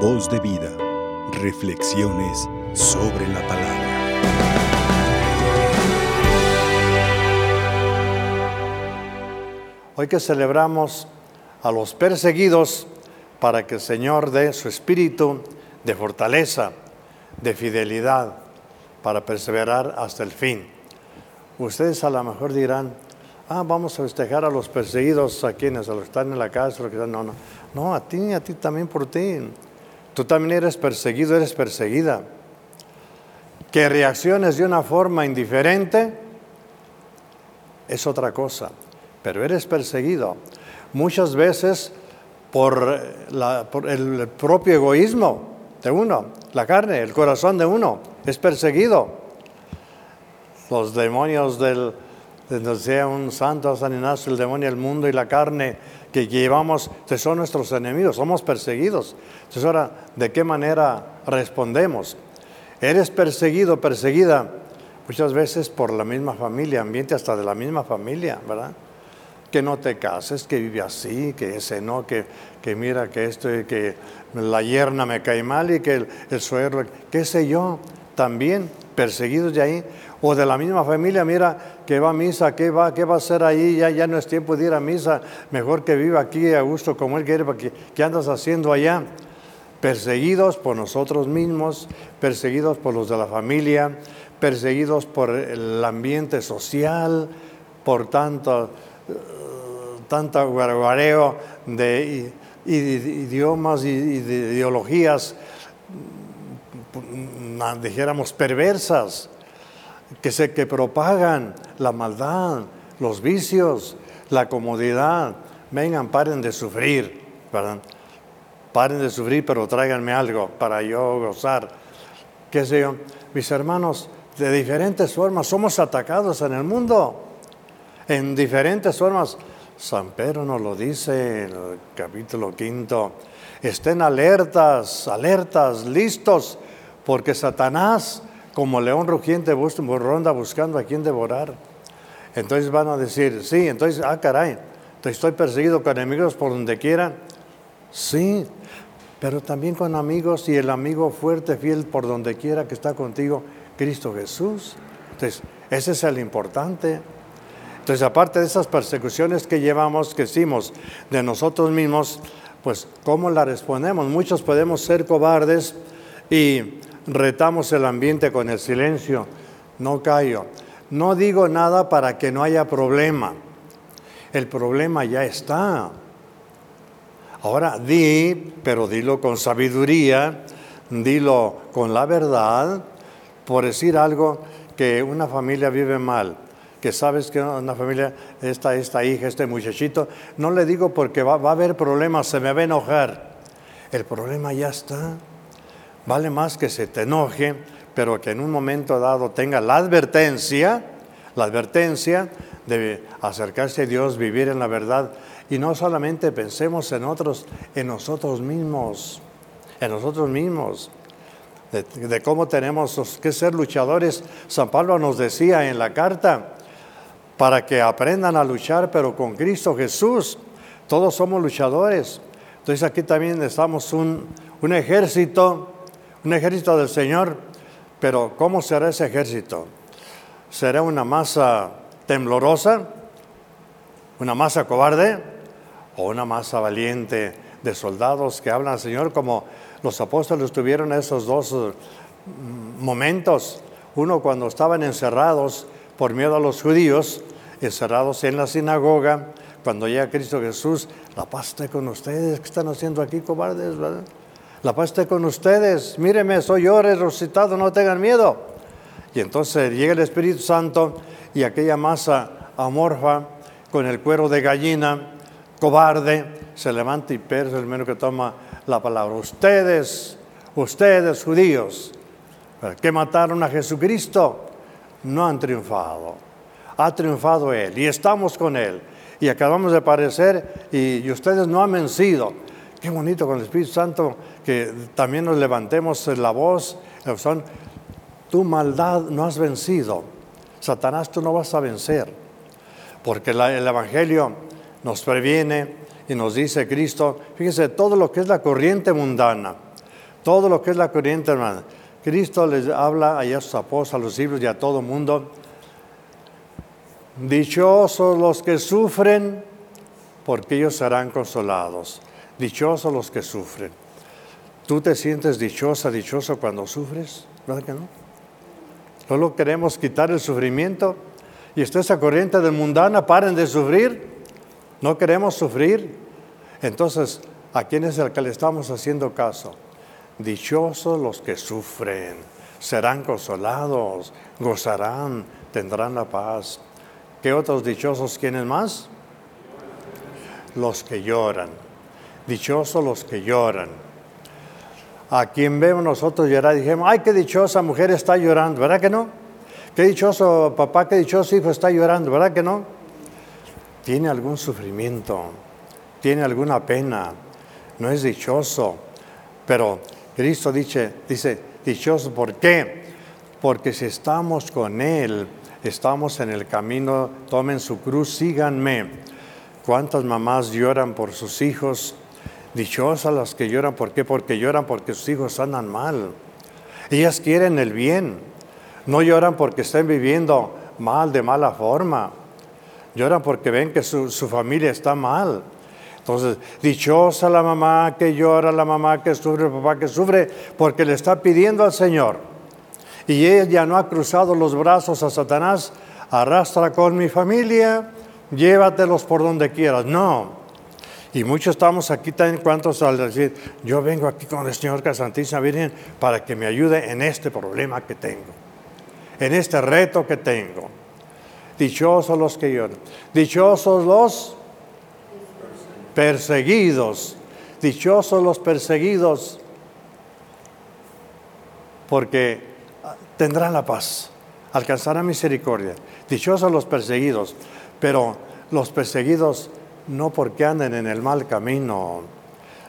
Voz de vida. Reflexiones sobre la palabra. Hoy que celebramos a los perseguidos para que el Señor dé su espíritu de fortaleza, de fidelidad, para perseverar hasta el fin. Ustedes a lo mejor dirán, ah, vamos a festejar a los perseguidos, a quienes, a los que están en la casa, los que están, no, no, no, a ti, a ti también por ti. Tú también eres perseguido, eres perseguida. Que reacciones de una forma indiferente es otra cosa, pero eres perseguido. Muchas veces por, el propio egoísmo de uno, la carne, el corazón de uno, es perseguido. Los demonios del, decía un santo San Ignacio, el demonio del mundo y la carne que llevamos, que son nuestros enemigos, somos perseguidos. Entonces ahora, ¿de qué manera respondemos? Eres perseguido, perseguida, muchas veces por la misma familia, ambiente hasta de la misma familia, ¿verdad? Que no te cases, que vive así, que ese no, que, que mira que esto, que la yerna me cae mal y que el, el suegro, qué sé yo, también perseguidos de ahí o de la misma familia, mira que va a misa, ¿qué va, qué va a hacer ahí? Ya, ya no es tiempo de ir a misa, mejor que viva aquí a gusto como él quiere, porque ¿qué andas haciendo allá? Perseguidos por nosotros mismos, perseguidos por los de la familia, perseguidos por el ambiente social, por tanto, eh, tanto guarguareo de idiomas y de ideologías, dijéramos, perversas que se que propagan la maldad, los vicios, la comodidad. Vengan, paren de sufrir. Paren de sufrir, pero tráiganme algo para yo gozar. ¿Qué sé yo? Mis hermanos, de diferentes formas somos atacados en el mundo. En diferentes formas. San Pedro nos lo dice en el capítulo quinto. Estén alertas, alertas, listos, porque Satanás como león rugiente ronda buscando a quien devorar. Entonces van a decir, sí, entonces, ah, caray, estoy perseguido con enemigos por donde quiera. Sí, pero también con amigos y el amigo fuerte, fiel por donde quiera que está contigo, Cristo Jesús. Entonces, ese es el importante. Entonces, aparte de esas persecuciones que llevamos, que hicimos de nosotros mismos, pues, ¿cómo la respondemos? Muchos podemos ser cobardes y retamos el ambiente con el silencio, no callo. No digo nada para que no haya problema. El problema ya está. Ahora di, pero dilo con sabiduría, dilo con la verdad, por decir algo que una familia vive mal, que sabes que una familia, esta, esta hija, este muchachito, no le digo porque va, va a haber problemas, se me va a enojar. El problema ya está. Vale más que se te enoje, pero que en un momento dado tenga la advertencia, la advertencia de acercarse a Dios, vivir en la verdad y no solamente pensemos en otros, en nosotros mismos, en nosotros mismos, de, cómo tenemos que ser luchadores. San Pablo nos decía en la carta, para que aprendan a luchar, pero con Cristo Jesús, todos somos luchadores. Entonces aquí también estamos un ejército un ejército del Señor, pero ¿cómo será ese ejército? ¿Será una masa temblorosa? ¿Una masa cobarde? ¿O una masa valiente de soldados que hablan al Señor como los apóstoles tuvieron esos dos mm, momentos? Uno cuando estaban encerrados por miedo a los judíos, encerrados en la sinagoga, cuando llega Cristo Jesús, la paz esté con ustedes, ¿qué están haciendo aquí, cobardes? ¿verdad? La paz esté con ustedes, míreme, soy yo resucitado, no tengan miedo. Y entonces llega el Espíritu Santo y aquella masa amorfa con el cuero de gallina, cobarde, se levanta y es el menos que toma la palabra. Ustedes, ustedes judíos, que mataron a Jesucristo, no han triunfado. Ha triunfado Él y estamos con Él. Y acabamos de aparecer y, y ustedes no han vencido. Qué bonito con el Espíritu Santo que también nos levantemos la voz. Son, tu maldad no has vencido. Satanás tú no vas a vencer. Porque el Evangelio nos previene y nos dice Cristo, fíjense, todo lo que es la corriente mundana, todo lo que es la corriente, hermano. Cristo les habla a sus apóstoles, a los libros y a todo mundo. Dichosos los que sufren, porque ellos serán consolados. Dichosos los que sufren. ¿Tú te sientes dichosa, dichoso cuando sufres? ¿Verdad que no? Solo queremos quitar el sufrimiento y está esa corriente del mundana, paren de sufrir. No queremos sufrir. Entonces, ¿a quién es el que le estamos haciendo caso? Dichosos los que sufren, serán consolados, gozarán, tendrán la paz. ¿Qué otros dichosos quieren más? Los que lloran. Dichosos los que lloran. A quien vemos nosotros llorar, dijimos, ay, qué dichosa mujer está llorando, ¿verdad que no? Qué dichoso papá, qué dichoso hijo está llorando, ¿verdad que no? Tiene algún sufrimiento, tiene alguna pena, no es dichoso, pero Cristo dice, dice, dichoso, ¿por qué? Porque si estamos con Él, estamos en el camino, tomen su cruz, síganme. ¿Cuántas mamás lloran por sus hijos? Dichosas las que lloran, ¿por qué? Porque lloran porque sus hijos andan mal. Ellas quieren el bien, no lloran porque estén viviendo mal, de mala forma. Lloran porque ven que su, su familia está mal. Entonces, dichosa la mamá que llora, la mamá que sufre, el papá que sufre, porque le está pidiendo al Señor. Y ella no ha cruzado los brazos a Satanás, arrastra con mi familia, llévatelos por donde quieras. No. Y muchos estamos aquí también, cuantos al decir, yo vengo aquí con el Señor que Santísima Virgen para que me ayude en este problema que tengo, en este reto que tengo. Dichosos los que lloran, dichosos los perseguidos. Dichosos los perseguidos, porque tendrán la paz, alcanzarán misericordia. Dichosos los perseguidos, pero los perseguidos no porque anden en el mal camino,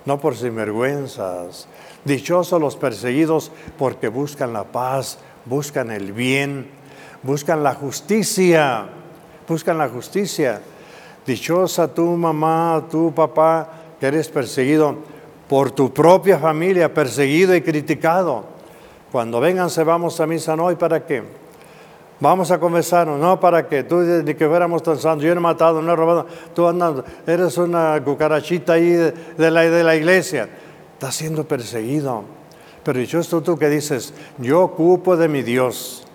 no por sinvergüenzas. Dichosos los perseguidos porque buscan la paz, buscan el bien, buscan la justicia, buscan la justicia. Dichosa tu mamá, tu papá, que eres perseguido por tu propia familia, perseguido y criticado. Cuando vengan, se vamos a misa, no, ¿y para qué? Vamos a conversarnos, no para qué, tú ni que fuéramos tan santos, yo no he matado, no he robado, tú andas, eres una cucarachita ahí de, la, de la iglesia, estás siendo perseguido. Pero dichoso tú que dices, yo ocupo de mi Dios.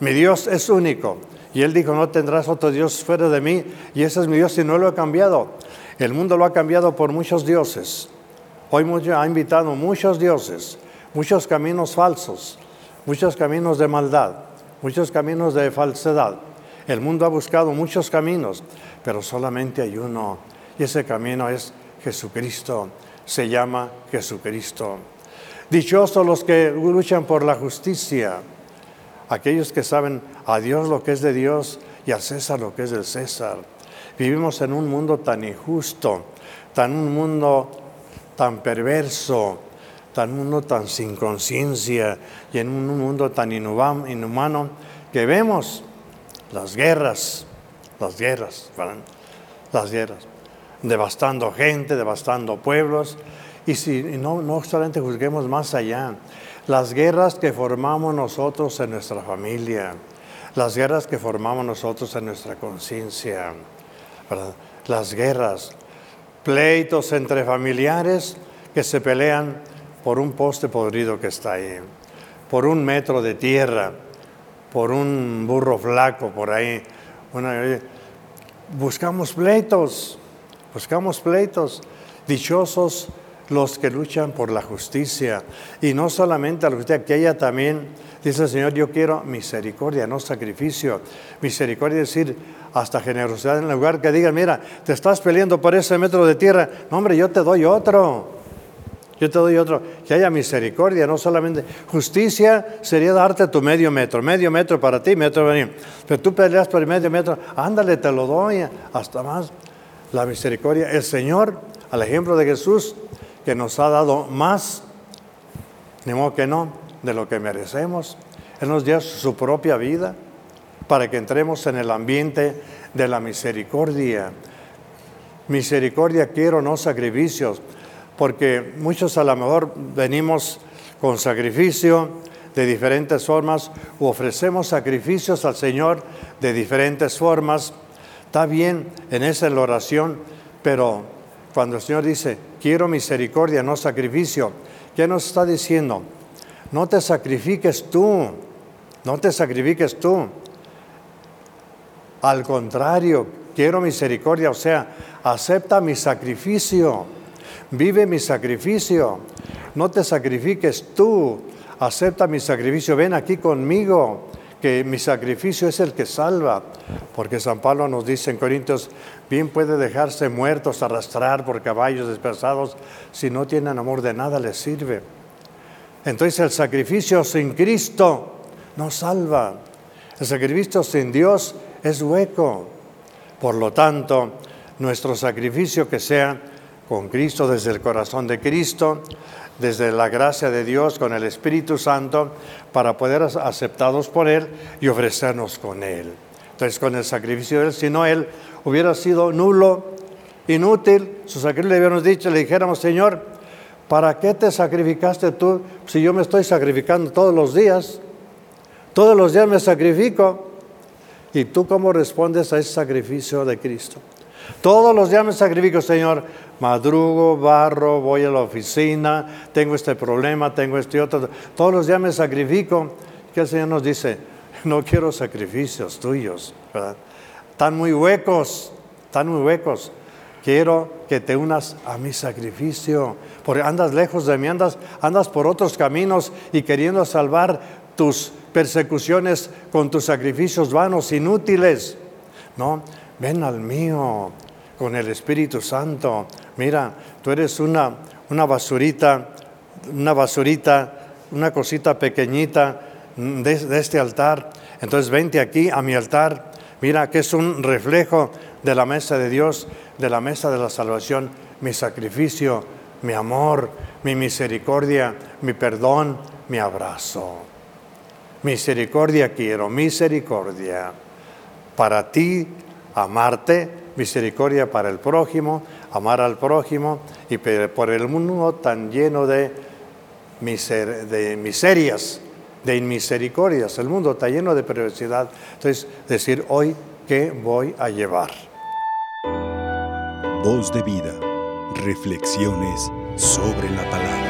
Mi Dios es único, y él dijo, no tendrás otro Dios fuera de mí. Y ese es mi Dios y no lo he cambiado. El mundo lo ha cambiado por muchos dioses. Hoy ha invitado muchos dioses, muchos caminos falsos, muchos caminos de maldad, muchos caminos de falsedad. El mundo ha buscado muchos caminos, pero solamente hay uno. Y ese camino es Jesucristo. Se llama Jesucristo. Dichosos los que luchan por la justicia aquellos que saben a Dios lo que es de Dios y a César lo que es del César. Vivimos en un mundo tan injusto, tan un mundo tan perverso, tan un mundo tan sin conciencia y en un mundo tan inhumano que vemos las guerras, las guerras, las guerras, devastando gente, devastando pueblos. Y si no, no solamente juzguemos más allá, las guerras que formamos nosotros en nuestra familia, las guerras que formamos nosotros en nuestra conciencia, las guerras, pleitos entre familiares que se pelean por un poste podrido que está ahí, por un metro de tierra, por un burro flaco por ahí. buscamos pleitos, buscamos pleitos. Dichosos los que luchan por la justicia. Y no solamente la justicia, que ella también, dice el Señor, yo quiero misericordia, no sacrificio. Misericordia es decir, hasta generosidad en lugar que digan, mira, te estás peleando por ese metro de tierra. No, hombre, yo te doy otro. Yo te doy otro. Que haya misericordia, no solamente. Justicia sería darte tu medio metro. Medio metro para ti, metro para mí. Pero tú peleas por el medio metro. Ándale, te lo doy. Hasta más. La misericordia. El Señor, al ejemplo de Jesús, que nos ha dado más, ni modo que no, de lo que merecemos. Él nos dio su propia vida para que entremos en el ambiente de la misericordia. Misericordia quiero, no sacrificios. Porque muchos a lo mejor venimos con sacrificio de diferentes formas o ofrecemos sacrificios al Señor de diferentes formas. Está bien en esa oración, pero cuando el Señor dice, quiero misericordia, no sacrificio, ¿qué nos está diciendo? No te sacrifiques tú, no te sacrifiques tú. Al contrario, quiero misericordia, o sea, acepta mi sacrificio, vive mi sacrificio, no te sacrifiques tú, acepta mi sacrificio, ven aquí conmigo, que mi sacrificio es el que salva, porque San Pablo nos dice en Corintios, bien puede dejarse muertos, arrastrar por caballos dispersados, si no tienen amor de nada les sirve. Entonces el sacrificio sin Cristo no salva, el sacrificio sin Dios es hueco. Por lo tanto, nuestro sacrificio que sea con Cristo desde el corazón de Cristo, desde la gracia de Dios con el Espíritu Santo para poder aceptados por Él y ofrecernos con Él. Entonces, con el sacrificio de Él, si no Él hubiera sido nulo, inútil, su sacrificio le hubiéramos dicho, le dijéramos, Señor, ¿para qué te sacrificaste tú si yo me estoy sacrificando todos los días? Todos los días me sacrifico. ¿Y tú cómo respondes a ese sacrificio de Cristo? Todos los días me sacrifico, Señor. Madrugo, barro, voy a la oficina, tengo este problema, tengo este otro. Todos los días me sacrifico. Que el Señor nos dice, no quiero sacrificios tuyos, ¿verdad? Están muy huecos, están muy huecos. Quiero que te unas a mi sacrificio, porque andas lejos de mí, andas, andas por otros caminos y queriendo salvar tus persecuciones con tus sacrificios vanos, inútiles. No, ven al mío con el Espíritu Santo. Mira, tú eres una, una basurita, una basurita, una cosita pequeñita de, de este altar. Entonces vente aquí a mi altar. Mira que es un reflejo de la mesa de Dios, de la mesa de la salvación, mi sacrificio, mi amor, mi misericordia, mi perdón, mi abrazo. Misericordia quiero, misericordia. Para ti amarte, misericordia para el prójimo, amar al prójimo y por el mundo tan lleno de, de miserias, de inmisericordias. El mundo está lleno de perversidad. Entonces, decir hoy, ¿qué voy a llevar? Voz de vida, reflexiones sobre la palabra.